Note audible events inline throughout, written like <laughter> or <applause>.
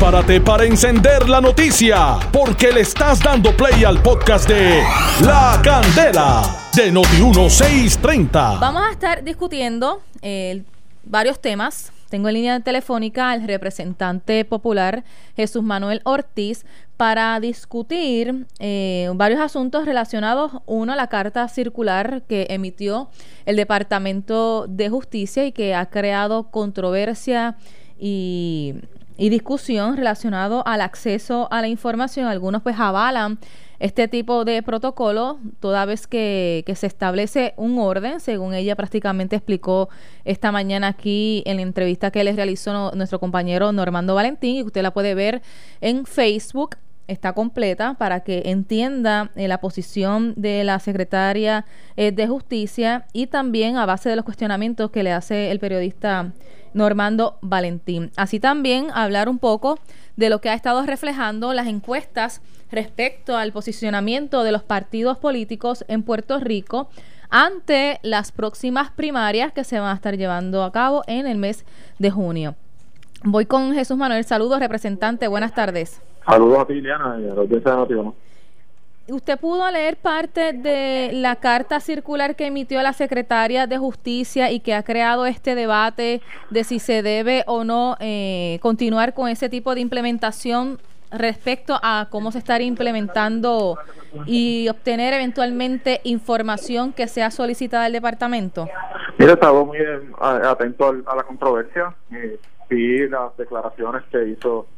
Prepárate para encender la noticia, porque le estás dando play al podcast de La Candela de Noti1630. Vamos a estar discutiendo eh, varios temas. Tengo en línea telefónica al representante popular Jesús Manuel Ortiz para discutir eh, varios asuntos relacionados, uno, la carta circular que emitió el Departamento de Justicia y que ha creado controversia y, y discusión relacionado al acceso a la información. Algunos pues avalan este tipo de protocolo toda vez que, se establece un orden, según ella prácticamente explicó esta mañana aquí en la entrevista que les realizó nuestro compañero Normando Valentín, y usted la puede ver en Facebook está completa para que entienda eh, la posición de la secretaria eh, de Justicia y también a base de los cuestionamientos que le hace el periodista Normando Valentín. Así también hablar un poco de lo que ha estado reflejando las encuestas respecto al posicionamiento de los partidos políticos en Puerto Rico ante las próximas primarias que se van a estar llevando a cabo en el mes de junio. Voy con Jesús Manuel. Saludos, representante. Buenas tardes. Saludos a ti, Liliana, y a los de ¿Usted pudo leer parte de la carta circular que emitió la secretaria de Justicia y que ha creado este debate de si se debe o no eh, continuar con ese tipo de implementación respecto a cómo se estaría implementando y obtener eventualmente información que sea solicitada al departamento? Mira, estaba muy atento a la controversia. Eh, vi las declaraciones que hizo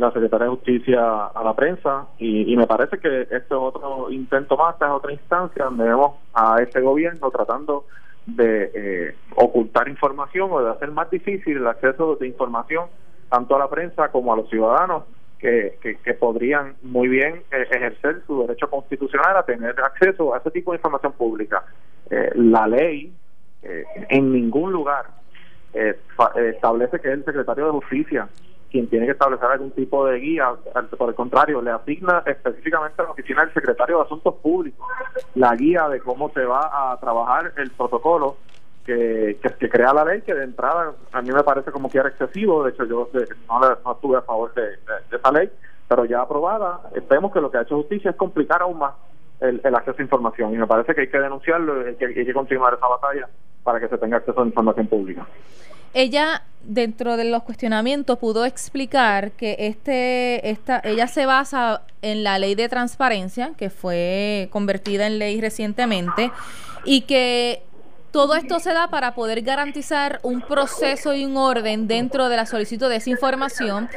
la Secretaría de Justicia a la prensa y, me parece que este es otro intento más, esta es otra instancia donde vemos a este gobierno tratando de eh, ocultar información o de hacer más difícil el acceso de información tanto a la prensa como a los ciudadanos que, que, podrían muy bien eh, ejercer su derecho constitucional a tener acceso a ese tipo de información pública. Eh, la ley en ningún lugar establece que es el secretario de Justicia quien tiene que establecer algún tipo de guía, por el contrario, le asigna específicamente a la oficina del secretario de Asuntos Públicos la guía de cómo se va a trabajar el protocolo que, que, crea la ley, que de entrada a mí me parece como que era excesivo, de hecho yo no, estuve a favor de, esa ley, pero ya aprobada, vemos que lo que ha hecho justicia es complicar aún más el, acceso a información. Y me parece que hay que denunciarlo y que hay que continuar esa batalla para que se tenga acceso a información pública. Ella dentro de los cuestionamientos pudo explicar que este esta ella se basa en la ley de transparencia que fue convertida en ley recientemente y que todo esto se da para poder garantizar un proceso y un orden dentro de la solicitud de esa información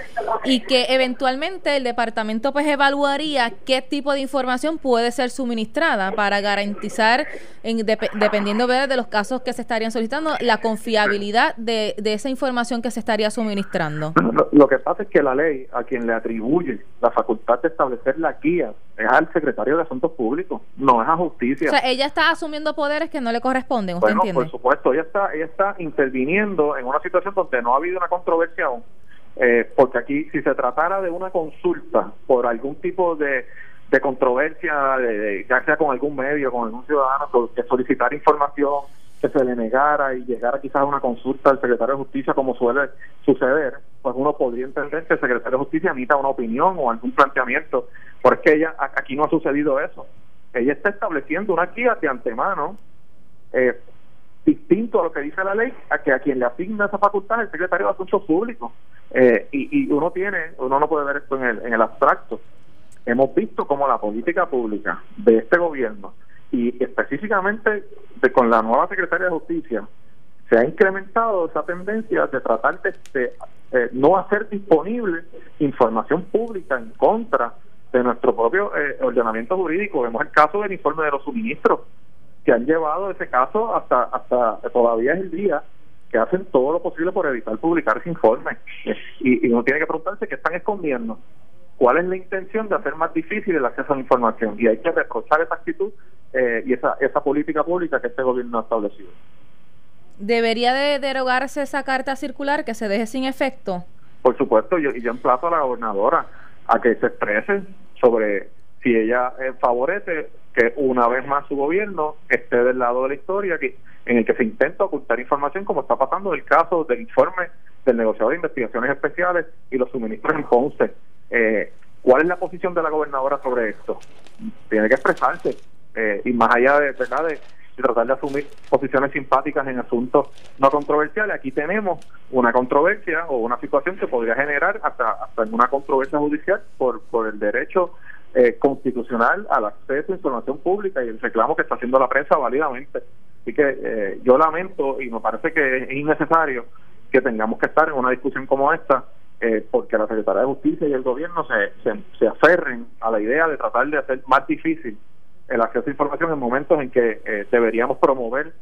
y que eventualmente el departamento pues evaluaría qué tipo de información puede ser suministrada para garantizar, en, dependiendo de los casos que se estarían solicitando, la confiabilidad de, esa información que se estaría suministrando. Lo, que pasa es que la ley a quien le atribuye la facultad de establecer la guía es al secretario de Asuntos Públicos, no es a justicia. O sea, ella está asumiendo poderes que no le corresponden bueno, por supuesto, ella está, ella está interviniendo en una situación donde no ha habido una controversia aún, eh, porque aquí si se tratara de una consulta por algún tipo de, de controversia, de, ya sea con algún medio, con algún ciudadano, que solicitar información, se le negara y llegara quizás a una consulta al secretario de Justicia, como suele suceder, pues uno podría entender que el secretario de Justicia emita una opinión o algún planteamiento, porque ella aquí no ha sucedido eso. Ella está estableciendo una guía de antemano eh, distinto a lo que dice la ley, a que a quien le asigna esa facultad el secretario de Asuntos Públicos. Eh, y, uno tiene, uno no puede ver esto en el, en el abstracto. Hemos visto como la política pública de este gobierno y específicamente de, con la nueva secretaria de Justicia se ha incrementado esa tendencia de tratar de, eh, no hacer disponible información pública en contra de nuestro propio eh, ordenamiento jurídico. Vemos el caso del informe de los suministros que han llevado ese caso hasta hasta todavía es el día que hacen todo lo posible por evitar publicar ese informe y, uno tiene que preguntarse qué están escondiendo cuál es la intención de hacer más difícil el acceso a la información y hay que reprochar esa actitud eh, y esa esa política pública que este gobierno ha establecido debería de derogarse esa carta circular que se deje sin efecto por supuesto yo y yo emplazo a la gobernadora a que se exprese sobre si ella eh, favorece que una vez más su gobierno esté del lado de la historia que, en el que se intenta ocultar información como está pasando en el caso del informe del negociador de investigaciones especiales y los suministros en Ponce. Eh, ¿Cuál es la posición de la gobernadora sobre esto? Tiene que expresarse. Eh, y más allá de, ¿verdad? de tratar de asumir posiciones simpáticas en asuntos no controversiales. Aquí tenemos una controversia o una situación que podría generar hasta, hasta una controversia judicial por, por el derecho eh, constitucional al acceso a información pública y el reclamo que está haciendo la prensa válidamente. Así que eh, yo lamento y me parece que es innecesario que tengamos que estar en una discusión como esta eh, porque la Secretaría de Justicia y el gobierno se, se, se aferren a la idea de tratar de hacer más difícil el acceso a información en momentos en que eh, deberíamos promover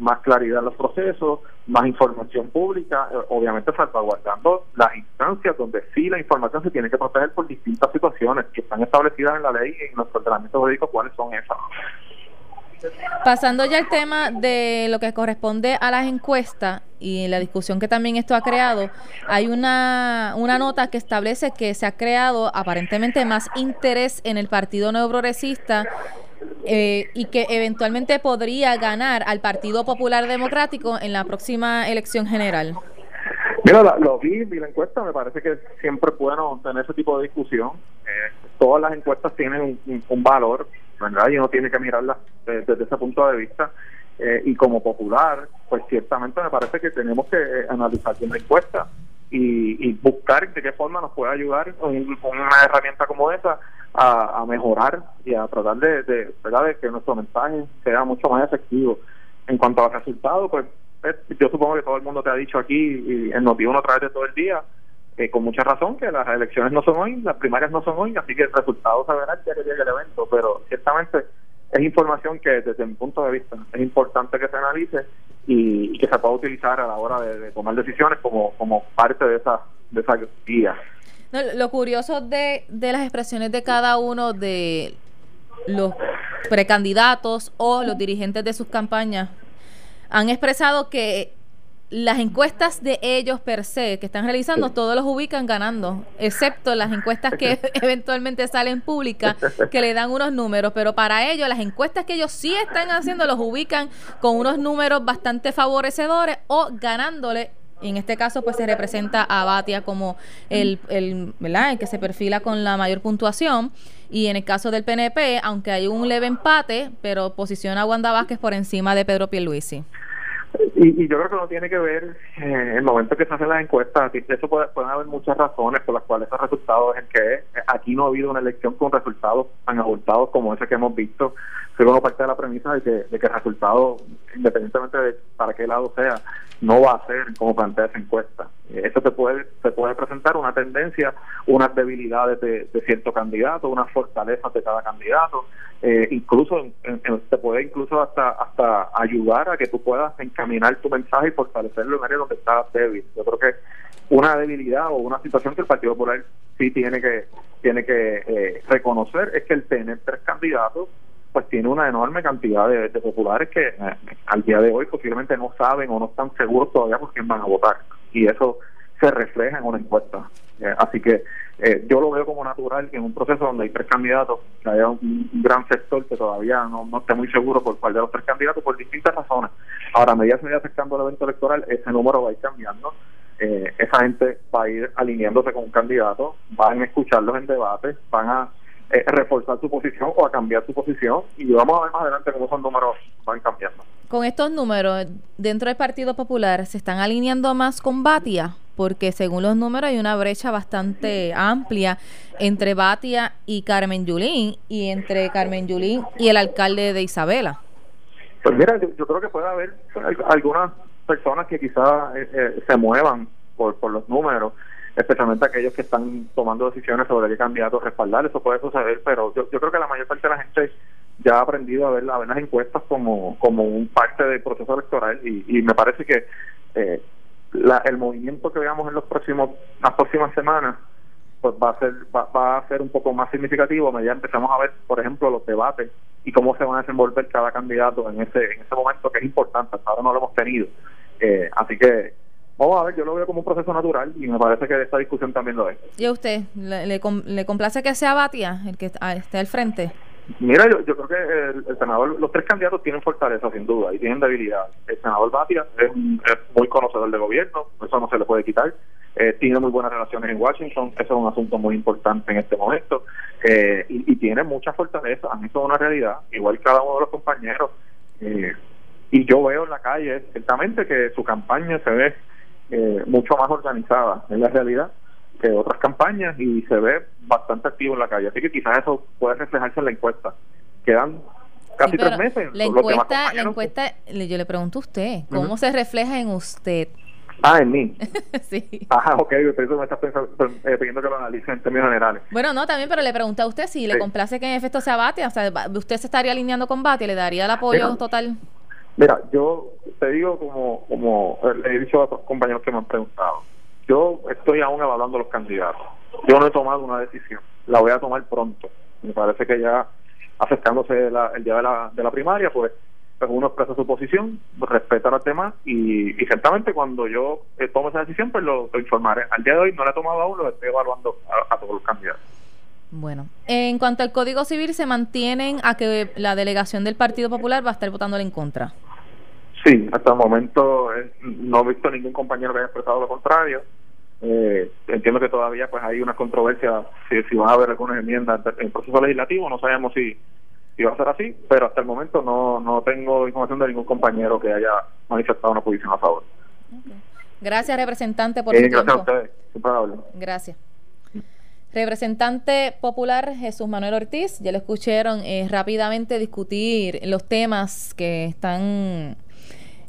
más claridad en los procesos, más información pública, eh, obviamente salvaguardando las instancias donde sí la información se tiene que proteger por distintas situaciones que están establecidas en la ley y en los ordenamientos jurídicos cuáles son esas. Pasando ya al tema de lo que corresponde a las encuestas y la discusión que también esto ha creado, hay una, una nota que establece que se ha creado aparentemente más interés en el Partido Nuevo Progresista eh, y que eventualmente podría ganar al Partido Popular Democrático en la próxima elección general. Mira, lo vi, vi la encuesta, me parece que siempre es bueno tener ese tipo de discusión. Eh, todas las encuestas tienen un, valor, ¿verdad? Y uno tiene que mirarlas desde, ese punto de vista. Eh, y como popular, pues ciertamente me parece que tenemos que analizar bien la encuesta y, y buscar de qué forma nos puede ayudar una herramienta como esa a, mejorar y a tratar de, que nuestro mensaje sea mucho más efectivo. En cuanto al resultado, pues yo supongo que todo el mundo te ha dicho aquí y en Noti1 a través de todo el día, eh, con mucha razón, que las elecciones no son hoy, las primarias no son hoy, así que el resultado se verá el día que llegue el evento, pero ciertamente es información que desde mi punto de vista es importante que se analice y, que se pueda utilizar a la hora de, tomar decisiones como, como parte de esa, de esa guía. Lo curioso de, de las expresiones de cada uno de los precandidatos o los dirigentes de sus campañas han expresado que las encuestas de ellos per se que están realizando, todos los ubican ganando, excepto las encuestas que <laughs> eventualmente salen públicas, que le dan unos números, pero para ellos las encuestas que ellos sí están haciendo los ubican con unos números bastante favorecedores o ganándole en este caso, pues se representa a Batia como el, el, ¿verdad? el que se perfila con la mayor puntuación. Y en el caso del PNP, aunque hay un leve empate, pero posiciona a Wanda Vázquez por encima de Pedro Pierluisi. Y, y yo creo que no tiene que ver eh, el momento que se hacen las encuestas. Eso puede, pueden haber muchas razones por las cuales esos resultados es que aquí no ha habido una elección con resultados tan abultados como ese que hemos visto. Pero parte de la premisa de que, de que el resultado, independientemente de para qué lado sea, no va a ser como plantea esa encuesta. Eso te puede, te puede presentar una tendencia, unas debilidades de, cierto candidato, unas fortalezas de cada candidato, eh, incluso te puede incluso hasta hasta ayudar a que tú puedas encaminar tu mensaje y fortalecerlo en áreas donde estás débil. Yo creo que una debilidad o una situación que el Partido Popular sí tiene que tiene que eh, reconocer es que el tener tres candidatos pues tiene una enorme cantidad de, populares que eh, al día de hoy posiblemente no saben o no están seguros todavía por quién van a votar. Y eso se refleja en una encuesta. Eh, así que eh, yo lo veo como natural que en un proceso donde hay tres candidatos, que haya un, gran sector que todavía no, no esté muy seguro por cuál de los tres candidatos, por distintas razones. Ahora, a medida que se vaya acercando el evento electoral, ese número va a ir cambiando. esa gente va a ir alineándose con un candidato, van a escucharlos en debate, van a eh, reforzar su posición o a cambiar su posición y vamos a ver más adelante cómo esos números van cambiando. Con estos números, dentro del Partido Popular, ¿se están alineando más con Batia? Porque según los números hay una brecha bastante amplia entre Batia y Carmen Yulín y entre Carmen Yulín y el alcalde de Isabela. Pues mira, yo, creo que puede haber algunas personas que quizás eh, eh, se muevan por, por los números especialmente aquellos que están tomando decisiones sobre qué candidato respaldar, eso puede suceder, pero yo, creo que la mayor parte de la gente ya ha aprendido a ver, a ver las encuestas como, como un parte del proceso electoral y, me parece que eh, el movimiento que veamos en los próximos las próximas semanas pues va a ser va, a ser un poco más significativo a medida empezamos a ver por ejemplo los debates y cómo se van a desenvolver cada candidato en ese en ese momento que es importante hasta ahora no lo hemos tenido. Eh, así que Vamos a ver, yo lo veo como un proceso natural y me parece que esta discusión también lo es. ¿Y a usted? ¿Le, le, complace que sea Batia el que esté al frente? Mira, yo, yo creo que el, senador, los tres candidatos tienen fortaleza sin duda y tienen debilidad. El senador Batia es, muy conocedor del gobierno, eso no se le puede quitar. Eh, tiene muy buenas relaciones en Washington, eso es un asunto muy importante en este momento. Eh, y, tiene mucha fortaleza, eso es una realidad, igual cada uno de los compañeros. Eh, y yo veo en la calle ciertamente que su campaña se ve mucho más organizada, en la realidad que otras campañas y se ve bastante activo en la calle. Así que quizás eso puede reflejarse en la encuesta. Quedan casi tres meses. La encuesta, la encuesta yo le pregunto a usted, ¿cómo se refleja en usted? Ah, en mí. <laughs> sí. Ajá, ok, eso me estás pensando, eh, pidiendo que lo analice en términos generales. Bueno, no, también, pero le pregunté a usted si le complace que en efecto sea Batia, o sea, ¿usted se estaría alineando con Batia? ¿Le daría el apoyo total? Mira, yo te digo como, como le he dicho a otros compañeros que me han preguntado, yo estoy aún evaluando los candidatos. Yo no he tomado una decisión. La voy a tomar pronto. Me parece que ya acercándose el día de la, de la primaria, pues, pues uno expresa su posición, respeta a los demás y, ciertamente cuando yo eh, tomo esa decisión, pues lo, informaré. Al día de hoy no la he tomado aún, lo estoy evaluando a, todos los candidatos. Bueno, en cuanto al Código Civil, ¿se mantienen a que la delegación del Partido Popular va a estar votándole en contra? Sí, hasta el momento eh, no he visto ningún compañero que haya expresado lo contrario. Eh, entiendo que todavía pues hay una controversia si, si van a haber algunas enmiendas en el proceso legislativo, no sabemos si, si va a ser así, pero hasta el momento no, no tengo información de ningún compañero que haya manifestado una posición a favor. Gracias, representante, por su Gracias a ustedes. Gracias. Representante popular Jesús Manuel Ortiz, ya lo escucharon eh, rápidamente discutir los temas que están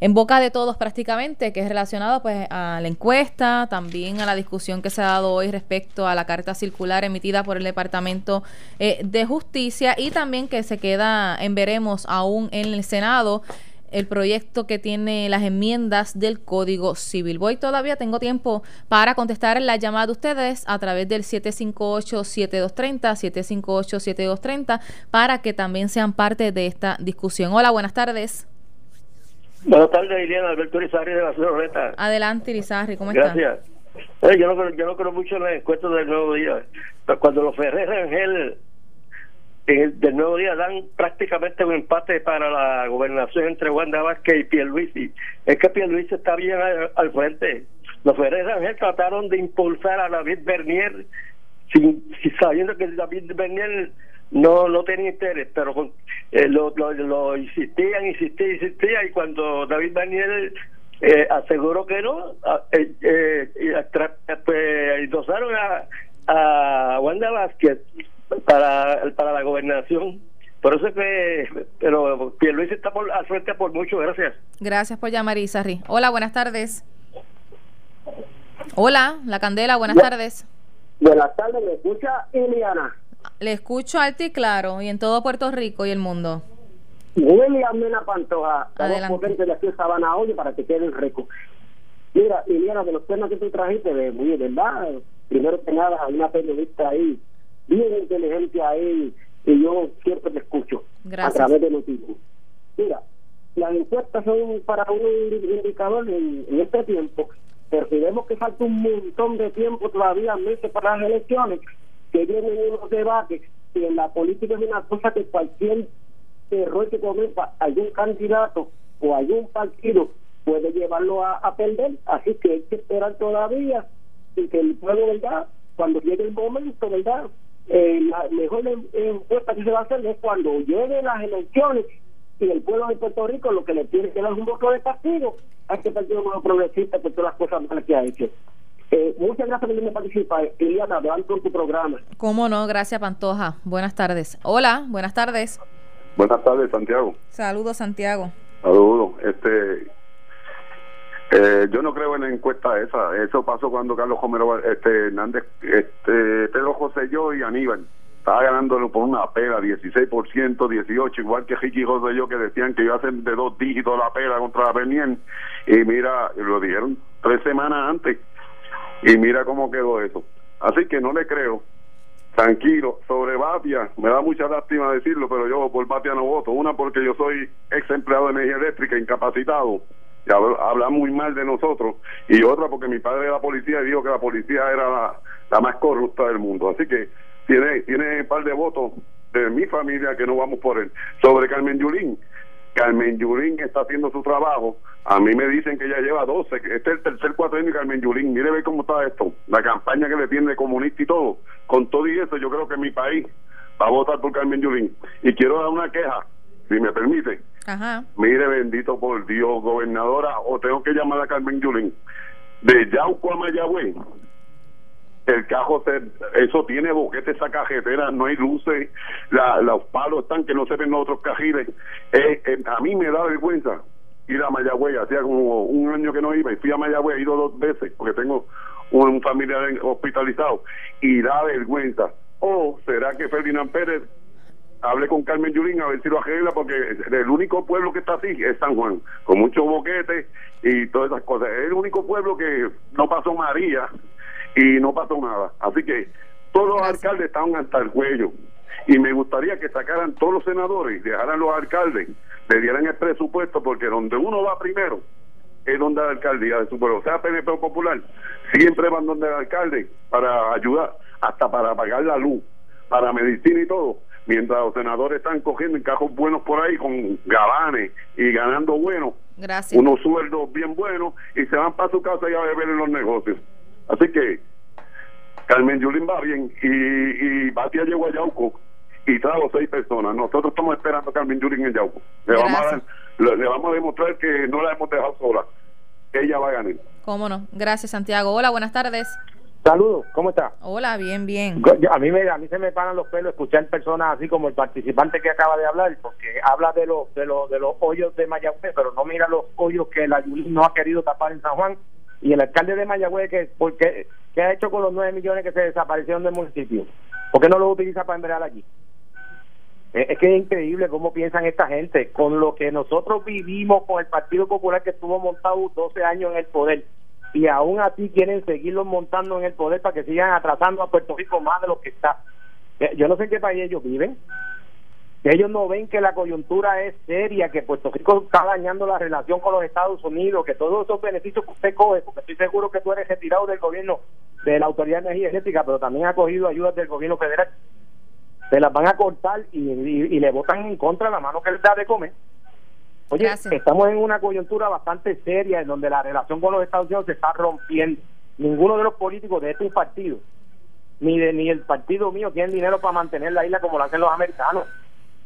en boca de todos prácticamente, que es relacionado pues a la encuesta, también a la discusión que se ha dado hoy respecto a la carta circular emitida por el Departamento eh, de Justicia y también que se queda en veremos aún en el Senado el proyecto que tiene las enmiendas del Código Civil. Voy todavía, tengo tiempo para contestar la llamada de ustedes a través del 758-7230, 758-7230, para que también sean parte de esta discusión. Hola, buenas tardes. Buenas tardes, Iliana. Alberto Irizarri de la Ciudad Adelante, Irizarri, ¿cómo estás? Gracias. yo, no creo, yo no creo mucho en las encuestas del Nuevo Día. Pero cuando los Ferrer Rangel del Nuevo Día dan prácticamente un empate para la gobernación entre Wanda Vázquez y Pierluisi. Es que Pierluisi está bien al, frente. Los Ferrer Rangel trataron de impulsar a David Bernier sin, sabiendo que David Bernier no no tenía interés, pero eh, lo, lo, insistían, insistían, insistían, y cuando David Daniel eh, aseguró que no, eh, eh, pues, endosaron a, a Wanda Vázquez para, para la gobernación. Por eso es que, pero Pierluisi está por, al frente por mucho, gracias. Gracias por llamar, Isarri. Hola, buenas tardes. Hola, La Candela, buenas tardes. Buenas tardes, ¿me escucha Iliana? Le escucho alto y claro, y en todo Puerto Rico y el mundo. William Mena Pantoja, Adelante. de aquí Sabana hoy para que queden rico. Mira, y mira, de los temas que tú trajiste, de, muy verdad, primero que nada, hay una periodista ahí, bien inteligente ahí, y yo siempre te escucho a través de noticias. Mira, las encuestas son para un indicador en, en este tiempo, pero si vemos que falta un montón de tiempo todavía, meses para las elecciones, que vienen unos debates y en la política es una cosa que cualquier error que cometa algún candidato o algún partido puede llevarlo a, perder. Así que hay que esperar todavía y que el pueblo verdad cuando llegue el momento verdad eh, la mejor encuesta que se va a hacer es cuando lleguen las elecciones y el pueblo de Puerto Rico lo que le tiene que dar es un voto de partido a este partido nuevo progresista por todas las cosas malas que ha hecho eh, muchas gracias por venirme participar. Iliana, adelante con tu programa. Cómo no, gracias Pantoja. Buenas tardes. Hola, buenas tardes. Buenas tardes, Santiago. Saludos, Santiago. Saludos. Este, eh, yo no creo en la encuesta esa. Eso pasó cuando Carlos Romero este, Hernández, este, Pedro José yo y Aníbal. Estaba ganándolo por una pera, 16%, 18, igual que Ricky José yo que decían que iba a hacer de dos dígitos la pera contra la Penien. Y mira, lo dijeron tres semanas antes y mira cómo quedó eso. Así que no le creo. Tranquilo, sobre Batia, me da mucha lástima decirlo, pero yo por Batia no voto. Una porque yo soy ex empleado de energía eléctrica, incapacitado, y habla muy mal de nosotros. Y otra porque mi padre era policía y dijo que la policía era la, más corrupta del mundo. Así que tiene, tiene un par de votos de mi familia que no vamos por él. Sobre Carmen Yulín, Carmen Yulín está haciendo su trabajo. A mí me dicen que ya lleva 12, que este es el tercer cuatro de Carmen Yulín. Mire ve cómo está esto. La campaña que le tiene comunista y todo. Con todo y eso, yo creo que mi país va a votar por Carmen Yulín. Y quiero dar una queja, si me permite. Ajá. Mire, bendito por Dios, gobernadora, o tengo que llamar a Carmen Yulín. De Yauco a Mayagüez, el cajo eso tiene boquete esa cajetera no hay luces la, los palos están que no se ven los otros cajiles. Eh, eh, a mí me da vergüenza ir a Mayagüey hacía como un año que no iba y fui a Mayagüey he ido dos veces porque tengo un familiar hospitalizado y da vergüenza. O será que Ferdinand Pérez hable con Carmen Yulín a ver si lo arregla porque el único pueblo que está así es San Juan con muchos boquetes y todas esas cosas. Es el único pueblo que no pasó María y no pasó nada. Así que todos los alcaldes estaban hasta el cuello. Y me gustaría que sacaran todos los senadores y dejaran los alcaldes, le dieran el presupuesto, porque donde uno va primero es donde la alcaldía de su pueblo. O sea, PNP Popular, siempre van donde el alcalde para ayudar, hasta para pagar la luz, para medicina y todo. Mientras los senadores están cogiendo en cajos buenos por ahí con gabanes y ganando bueno, unos sueldos bien buenos y se van para su casa y a beber en los negocios. Así que Carmen Yulín va bien y, y Batia llegó a Yauco y trajo seis personas. Nosotros estamos esperando a Carmen Yulín en Yauco. Le vamos, a, le, vamos a demostrar que no la hemos dejado sola. Ella va a ganar. ¿Cómo no? Gracias, Santiago. Hola, buenas tardes. Saludos, ¿cómo está? Hola, bien, bien. A mí, me, a mí se me paran los pelos escuchar personas así como el participante que acaba de hablar, porque habla de los de los de los hoyos de Mayagüez, pero no mira los hoyos que la Yulín no ha querido tapar en San Juan y el alcalde de Mayagüez que porque qué ha hecho con los 9 millones que se desaparecieron del municipio ¿por qué no los utiliza para enviar allí? es que es increíble cómo piensan esta gente con lo que nosotros vivimos con el Partido Popular que estuvo montado 12 años en el poder y aún así quieren seguirlos montando en el poder para que sigan atrasando a Puerto Rico más de lo que está yo no sé en qué país ellos viven ellos no ven que la coyuntura es seria, que Puerto Rico está dañando la relación con los Estados Unidos, que todos esos beneficios que usted coge, porque estoy seguro que tú eres retirado del gobierno de la Autoridad de Energía Eléctrica, pero también ha cogido ayudas del gobierno federal, se las van a cortar y, y, le votan en contra la mano que les da de comer. Oye, estamos en una coyuntura bastante seria en donde la relación con los Estados Unidos se está rompiendo. Ninguno de los políticos de este partido, ni de ni el partido mío, tienen dinero para mantener la isla como lo hacen los americanos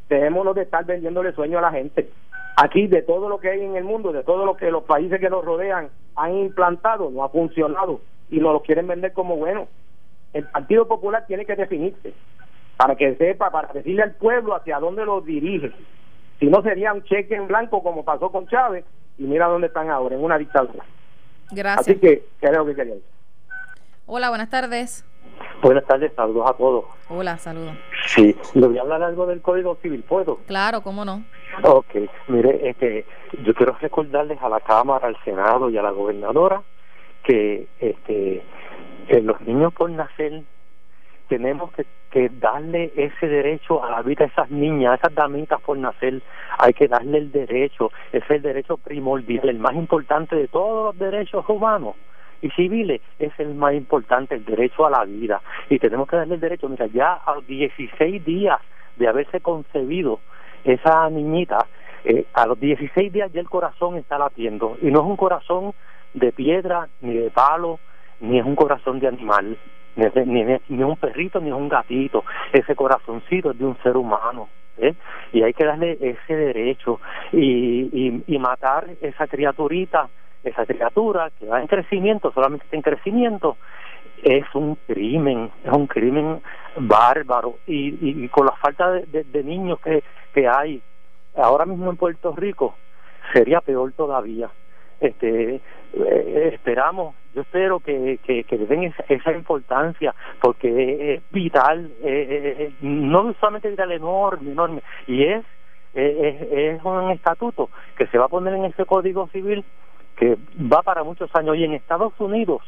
dejémonos de estar vendiéndole sueño a la gente. Aquí, de todo lo que hay en el mundo, de todo lo que los países que nos rodean han implantado, no ha funcionado y nos lo quieren vender como bueno. El Partido Popular tiene que definirse para que sepa, para decirle al pueblo hacia dónde lo dirige. Si no, sería un cheque en blanco como pasó con Chávez y mira dónde están ahora, en una dictadura. Gracias. Así que, creo que quería Hola, buenas tardes. Buenas tardes, saludos a todos. Hola, saludos. Sí, le voy a hablar algo del Código Civil, ¿puedo? Claro, cómo no. Ok, mire, este, yo quiero recordarles a la Cámara, al Senado y a la gobernadora que, este, que los niños por nacer tenemos que, que darle ese derecho a la vida a esas niñas, a esas damitas por nacer, hay que darle el derecho, ese es el derecho primordial, el más importante de todos los derechos humanos y civiles es el más importante, el derecho a la vida. Y tenemos que darle el derecho, mira, ya a los 16 días de haberse concebido esa niñita, eh, a los 16 días ya el corazón está latiendo. Y no es un corazón de piedra, ni de palo, ni es un corazón de animal, ni, ni, ni un perrito, ni es un gatito. Ese corazoncito es de un ser humano. ¿eh? Y hay que darle ese derecho y, y, y matar esa criaturita esa criatura que va en crecimiento, solamente está en crecimiento, es un crimen, es un crimen bárbaro y, y, con la falta de, niños que, que hay ahora mismo en Puerto Rico sería peor todavía. Este, eh, esperamos, yo espero que, que, le den esa, importancia porque es vital, no solamente vital, enorme, enorme, y es, es, es un estatuto que se va a poner en ese código civil que va para muchos años y en Estados Unidos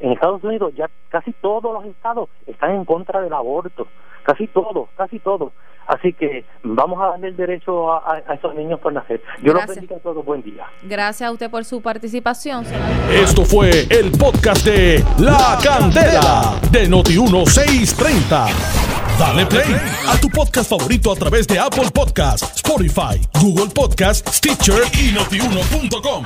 En Estados Unidos ya casi todos los estados están en contra del aborto, casi todos, casi todos. Así que vamos a darle el derecho a, esos niños por nacer. Yo los bendiga a todos. Buen día. Gracias a usted por su participación. Esto fue el podcast de La Candela de Noti1630. Dale play a tu podcast favorito a través de Apple Podcasts, Spotify, Google Podcasts, Stitcher y notiuno.com.